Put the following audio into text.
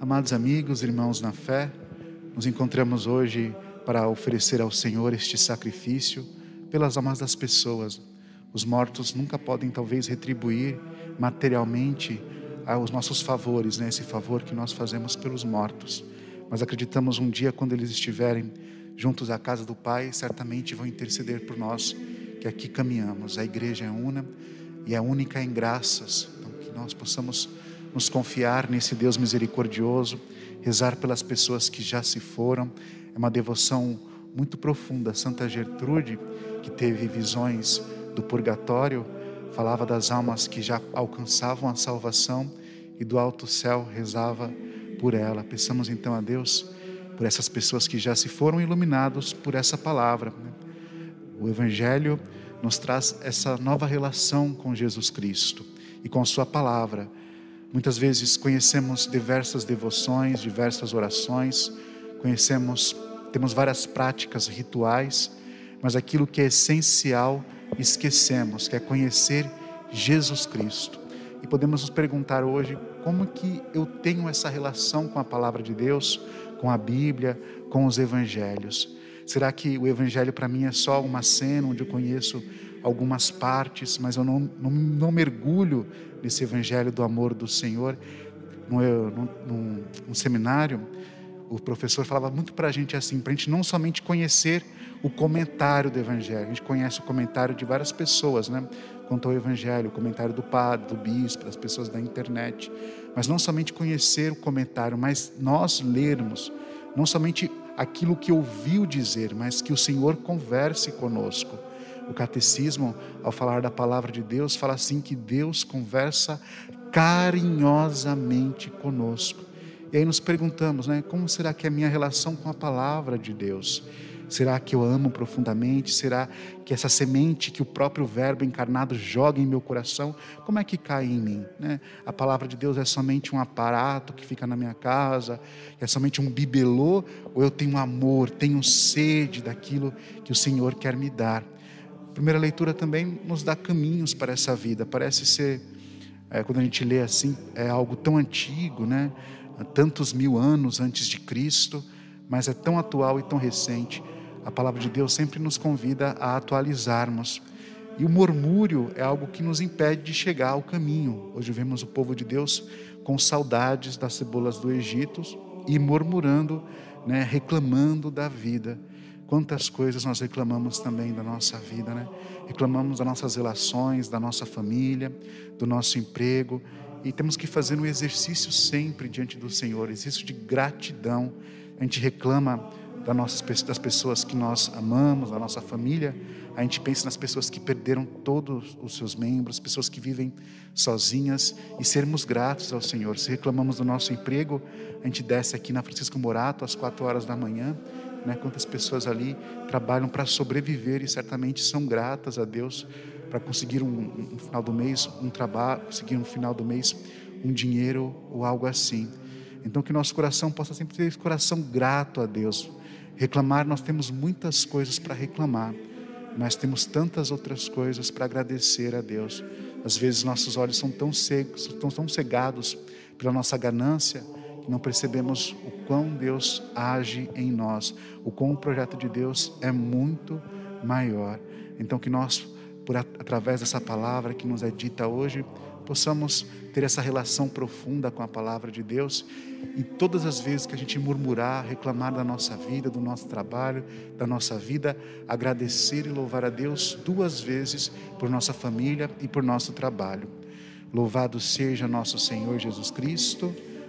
Amados amigos, irmãos na fé, nos encontramos hoje para oferecer ao Senhor este sacrifício pelas almas das pessoas. Os mortos nunca podem, talvez, retribuir materialmente os nossos favores, né? esse favor que nós fazemos pelos mortos. Mas acreditamos um dia, quando eles estiverem juntos à casa do Pai, certamente vão interceder por nós, que aqui caminhamos. A igreja é una e é única em graças. Então, que nós possamos nos confiar nesse Deus misericordioso, rezar pelas pessoas que já se foram. É uma devoção muito profunda. Santa Gertrude, que teve visões do purgatório, falava das almas que já alcançavam a salvação e do alto céu rezava por ela. Peçamos então a Deus por essas pessoas que já se foram iluminados por essa palavra. O Evangelho nos traz essa nova relação com Jesus Cristo e com Sua palavra. Muitas vezes conhecemos diversas devoções, diversas orações, conhecemos, temos várias práticas rituais, mas aquilo que é essencial esquecemos, que é conhecer Jesus Cristo. E podemos nos perguntar hoje como que eu tenho essa relação com a palavra de Deus, com a Bíblia, com os evangelhos. Será que o evangelho para mim é só uma cena onde eu conheço algumas partes, mas eu não, não, não mergulho nesse evangelho do amor do Senhor. Num, num seminário, o professor falava muito para a gente assim, para a gente não somente conhecer o comentário do evangelho, a gente conhece o comentário de várias pessoas, né? Quanto ao evangelho, o comentário do padre, do bispo, das pessoas da internet, mas não somente conhecer o comentário, mas nós lermos, não somente aquilo que ouviu dizer, mas que o Senhor converse conosco o catecismo, ao falar da palavra de Deus, fala assim que Deus conversa carinhosamente conosco. E aí nos perguntamos, né, como será que é a minha relação com a palavra de Deus? Será que eu amo profundamente? Será que essa semente que o próprio Verbo encarnado joga em meu coração, como é que cai em mim? Né? A palavra de Deus é somente um aparato que fica na minha casa, é somente um bibelô, ou eu tenho amor, tenho sede daquilo que o Senhor quer me dar? Primeira leitura também nos dá caminhos para essa vida. Parece ser, é, quando a gente lê assim, é algo tão antigo, né? Tantos mil anos antes de Cristo, mas é tão atual e tão recente. A palavra de Deus sempre nos convida a atualizarmos. E o murmúrio é algo que nos impede de chegar ao caminho. Hoje vemos o povo de Deus com saudades das cebolas do Egito e murmurando, né, reclamando da vida. Quantas coisas nós reclamamos também da nossa vida, né? Reclamamos das nossas relações, da nossa família, do nosso emprego, e temos que fazer um exercício sempre diante do Senhor, exercício de gratidão. A gente reclama das, nossas, das pessoas que nós amamos, da nossa família, a gente pensa nas pessoas que perderam todos os seus membros, pessoas que vivem sozinhas e sermos gratos ao Senhor. Se reclamamos do nosso emprego, a gente desce aqui na Francisco Morato às quatro horas da manhã né? Quantas pessoas ali trabalham para sobreviver e certamente são gratas a Deus para conseguir um, um, final do mês um trabalho, conseguir um final do mês um dinheiro ou algo assim. Então que nosso coração possa sempre ter esse coração grato a Deus. Reclamar, nós temos muitas coisas para reclamar, mas temos tantas outras coisas para agradecer a Deus. Às vezes nossos olhos são tão cegos, estão tão cegados pela nossa ganância, não percebemos o quão Deus age em nós, o quão o projeto de Deus é muito maior. Então, que nós, por através dessa palavra que nos é dita hoje, possamos ter essa relação profunda com a palavra de Deus e todas as vezes que a gente murmurar, reclamar da nossa vida, do nosso trabalho, da nossa vida, agradecer e louvar a Deus duas vezes por nossa família e por nosso trabalho. Louvado seja nosso Senhor Jesus Cristo